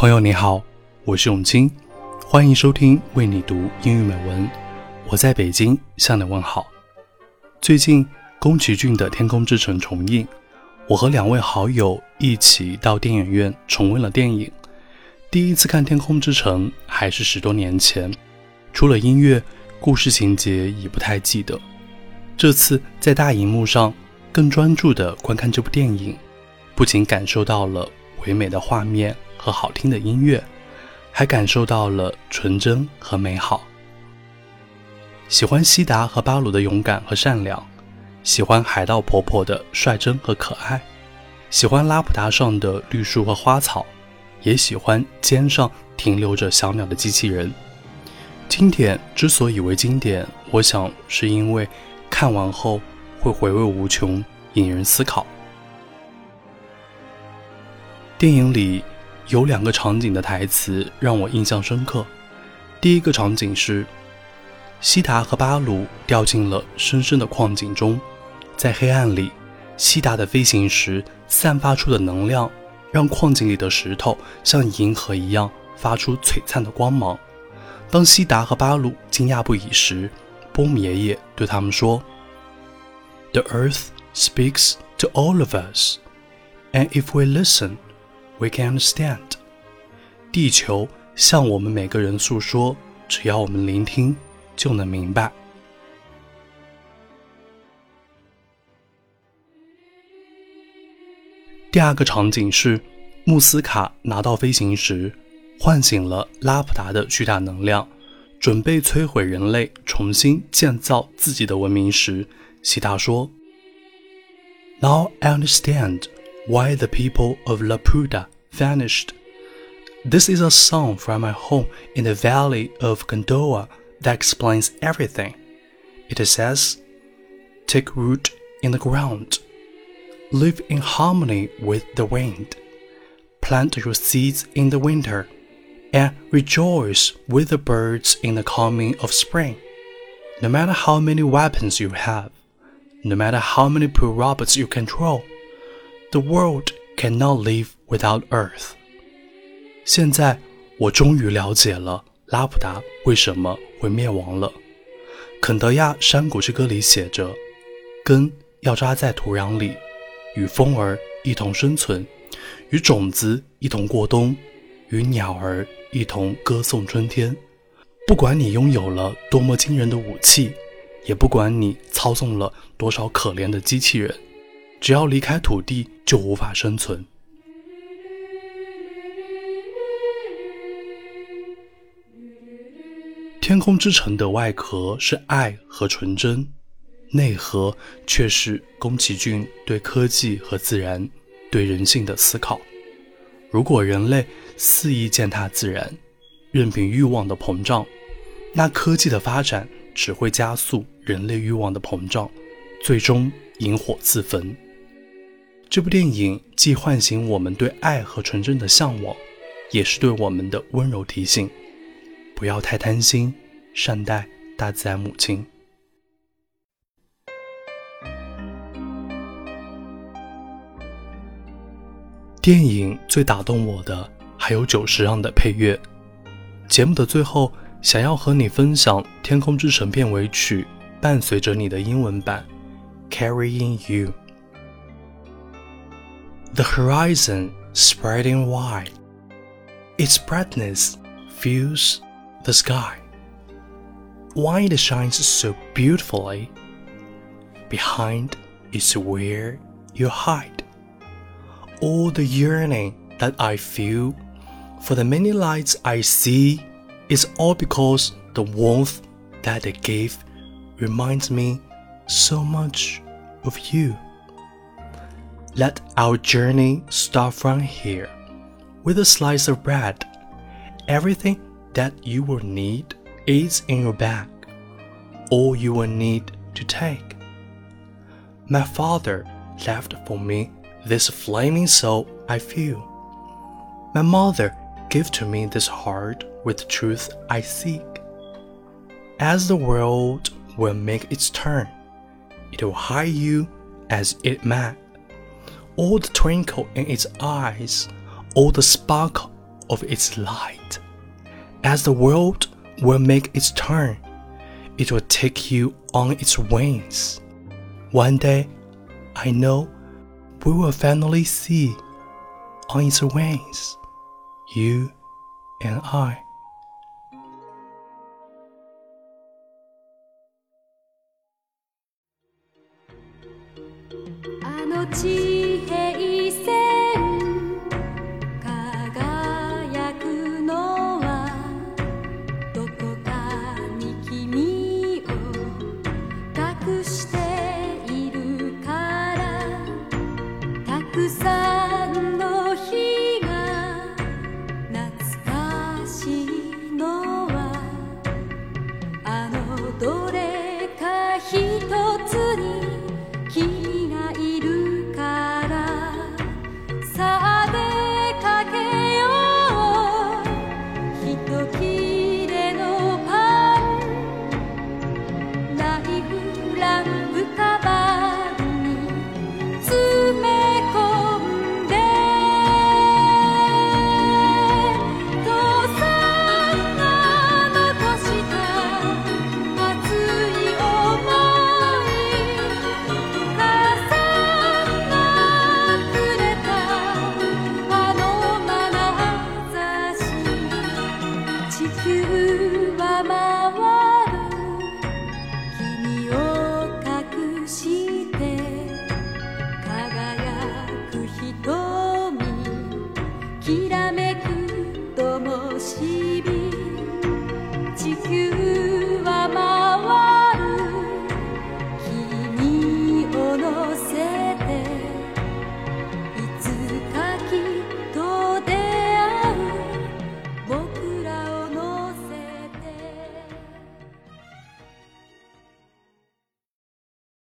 朋友你好，我是永清，欢迎收听为你读英语美文。我在北京向你问好。最近宫崎骏的《天空之城》重映，我和两位好友一起到电影院重温了电影。第一次看《天空之城》还是十多年前，除了音乐，故事情节已不太记得。这次在大荧幕上更专注地观看这部电影，不仅感受到了唯美的画面和好听的音乐，还感受到了纯真和美好。喜欢西达和巴鲁的勇敢和善良，喜欢海盗婆婆的率真和可爱，喜欢拉普达上的绿树和花草。也喜欢肩上停留着小鸟的机器人。经典之所以为经典，我想是因为看完后会回味无穷，引人思考。电影里有两个场景的台词让我印象深刻。第一个场景是西达和巴鲁掉进了深深的矿井中，在黑暗里，西达的飞行时散发出的能量。让矿井里的石头像银河一样发出璀璨的光芒。当西达和巴鲁惊讶不已时，波姆爷爷对他们说：“The Earth speaks to all of us, and if we listen, we can understand.” 地球向我们每个人诉说，只要我们聆听，就能明白。第二个场景是，穆斯卡拿到飞行时，唤醒了拉普达的巨大能量，准备摧毁人类，重新建造自己的文明时，西达说：“Now I understand why the people of Laputa vanished. This is a song from my home in the valley of Gondola that explains everything. It says, take root in the ground.” Live in harmony with the wind. Plant your seeds in the winter, and rejoice with the birds in the coming of spring. No matter how many weapons you have, no matter how many poor robots you control, the world cannot live without Earth. 现在我终于了解了拉普达为什么会灭亡了。肯德亚山谷之歌里写着：“根要扎在土壤里。”与风儿一同生存，与种子一同过冬，与鸟儿一同歌颂春天。不管你拥有了多么惊人的武器，也不管你操纵了多少可怜的机器人，只要离开土地，就无法生存。天空之城的外壳是爱和纯真。内核却是宫崎骏对科技和自然、对人性的思考。如果人类肆意践踏自然，任凭欲望的膨胀，那科技的发展只会加速人类欲望的膨胀，最终引火自焚。这部电影既唤醒我们对爱和纯真的向往，也是对我们的温柔提醒：不要太贪心，善待大自然母亲。电影最打动我的还有久石让的配乐。节目的最后，想要和你分享《天空之城》片尾曲，伴随着你的英文版《Carrying You》。The horizon spreading wide, its brightness fills the sky. Why it shines so beautifully? Behind is where you hide all the yearning that I feel for the many lights I see is all because the warmth that they give reminds me so much of you. Let our journey start from here with a slice of bread. Everything that you will need is in your bag. All you will need to take. My father left for me this flaming soul I feel. My mother gave to me this heart with truth I seek. As the world will make its turn, it will hide you as it might. All the twinkle in its eyes, all the sparkle of its light. As the world will make its turn, it will take you on its wings. One day, I know we will finally see on its wings you and I. কাছে হে